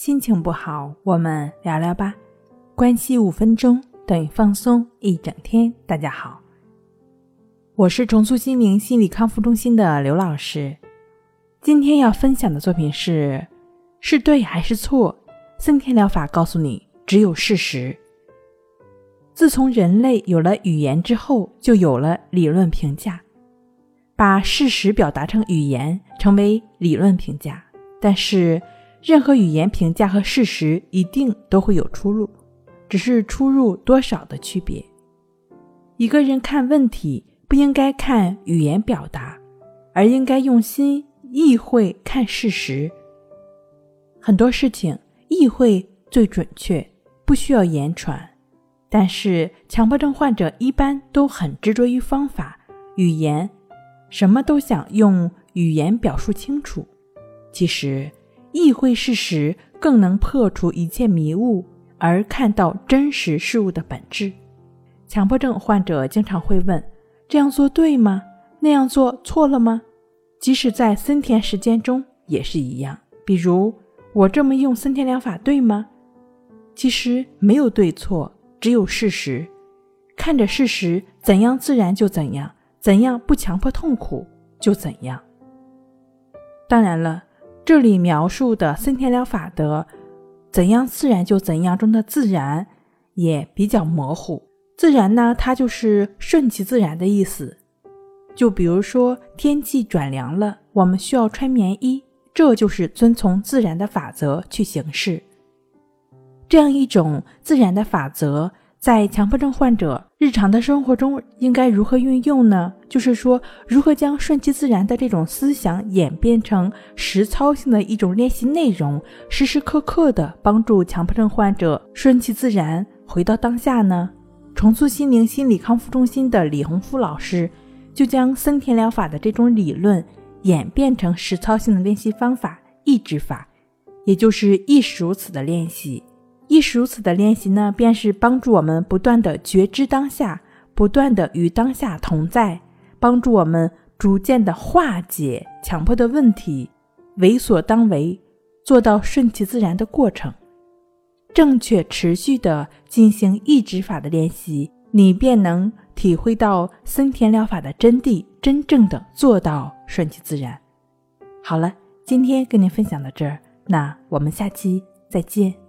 心情不好，我们聊聊吧。关系五分钟等于放松一整天。大家好，我是重塑心灵心理康复中心的刘老师。今天要分享的作品是：是对还是错？森田疗法告诉你，只有事实。自从人类有了语言之后，就有了理论评价。把事实表达成语言，成为理论评价。但是，任何语言评价和事实一定都会有出入，只是出入多少的区别。一个人看问题，不应该看语言表达，而应该用心意会看事实。很多事情意会最准确，不需要言传。但是，强迫症患者一般都很执着于方法、语言。什么都想用语言表述清楚，其实意会事实更能破除一切迷雾，而看到真实事物的本质。强迫症患者经常会问：“这样做对吗？那样做错了吗？”即使在森田时间中也是一样。比如，我这么用森田疗法对吗？其实没有对错，只有事实。看着事实，怎样自然就怎样。怎样不强迫痛苦就怎样。当然了，这里描述的森田疗法的“怎样自然就怎样”中的“自然”也比较模糊。自然呢，它就是顺其自然的意思。就比如说天气转凉了，我们需要穿棉衣，这就是遵从自然的法则去行事。这样一种自然的法则。在强迫症患者日常的生活中，应该如何运用呢？就是说，如何将顺其自然的这种思想演变成实操性的一种练习内容，时时刻刻的帮助强迫症患者顺其自然，回到当下呢？重塑心灵心理康复中心的李洪福老师就将森田疗法的这种理论演变成实操性的练习方法——意志法，也就是亦是如此的练习。亦是如此的练习呢，便是帮助我们不断的觉知当下，不断的与当下同在，帮助我们逐渐的化解强迫的问题，为所当为，做到顺其自然的过程。正确持续的进行意志法的练习，你便能体会到森田疗法的真谛，真正的做到顺其自然。好了，今天跟您分享到这儿，那我们下期再见。